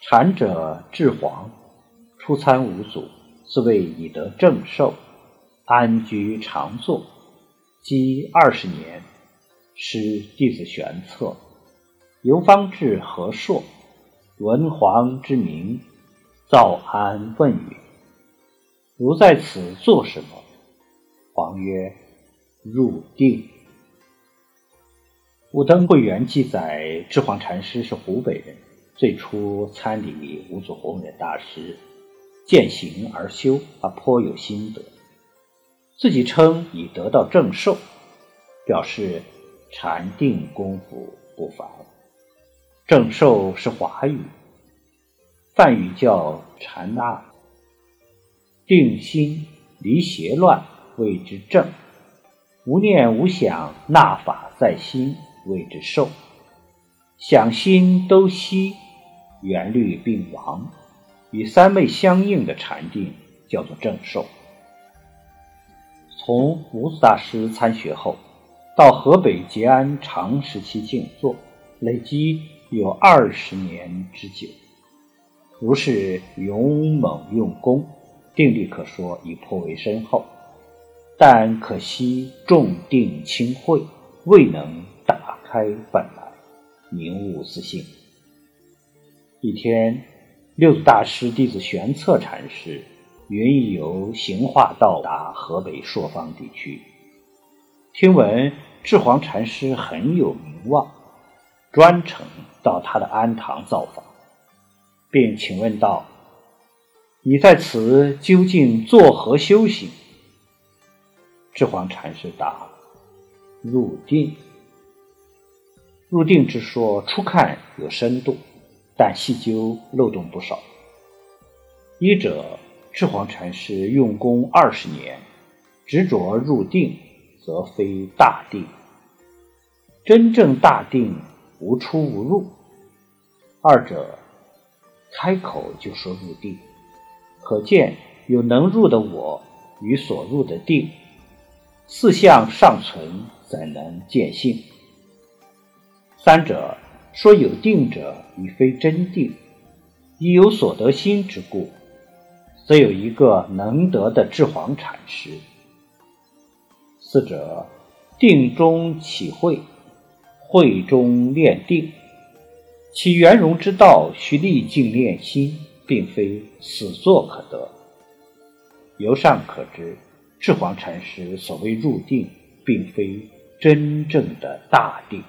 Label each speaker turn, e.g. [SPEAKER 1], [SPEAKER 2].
[SPEAKER 1] 禅者至黄，出参五祖，自谓以得正受，安居常坐，积二十年，师弟子玄策，游方至和硕，闻黄之名，造安问曰：“如在此做什么？”黄曰：“入定。”《武登会元》记载，智黄禅师是湖北人，最初参礼五祖弘忍大师，见行而修，而颇有心得。自己称已得到正受，表示禅定功夫不凡。正受是华语，梵语叫禅那，定心离邪乱谓之正，无念无想纳法在心。谓之受，想心都息，缘虑并亡，与三昧相应的禅定叫做正受。从五子大师参学后，到河北结安长时期静坐，累积有二十年之久。如是勇猛用功，定力可说已颇为深厚，但可惜重定轻慧，未能打。开本来，明悟自性。一天，六祖大师弟子玄策禅师云游行化到达河北朔方地区，听闻智黄禅师很有名望，专程到他的庵堂造访，并请问道：“你在此究竟作何修行？”智黄禅师答：“入定。”入定之说，初看有深度，但细究漏洞不少。一者，赤黄禅师用功二十年，执着入定，则非大定。真正大定，无出无入。二者，开口就说入定，可见有能入的我与所入的定，四相尚存，怎能见性？三者说有定者，已非真定，以有所得心之故，则有一个能得的智黄禅师。四者定中起慧，慧中炼定，其圆融之道，需历尽练心，并非死作可得。由上可知，智黄禅师所谓入定，并非真正的大定。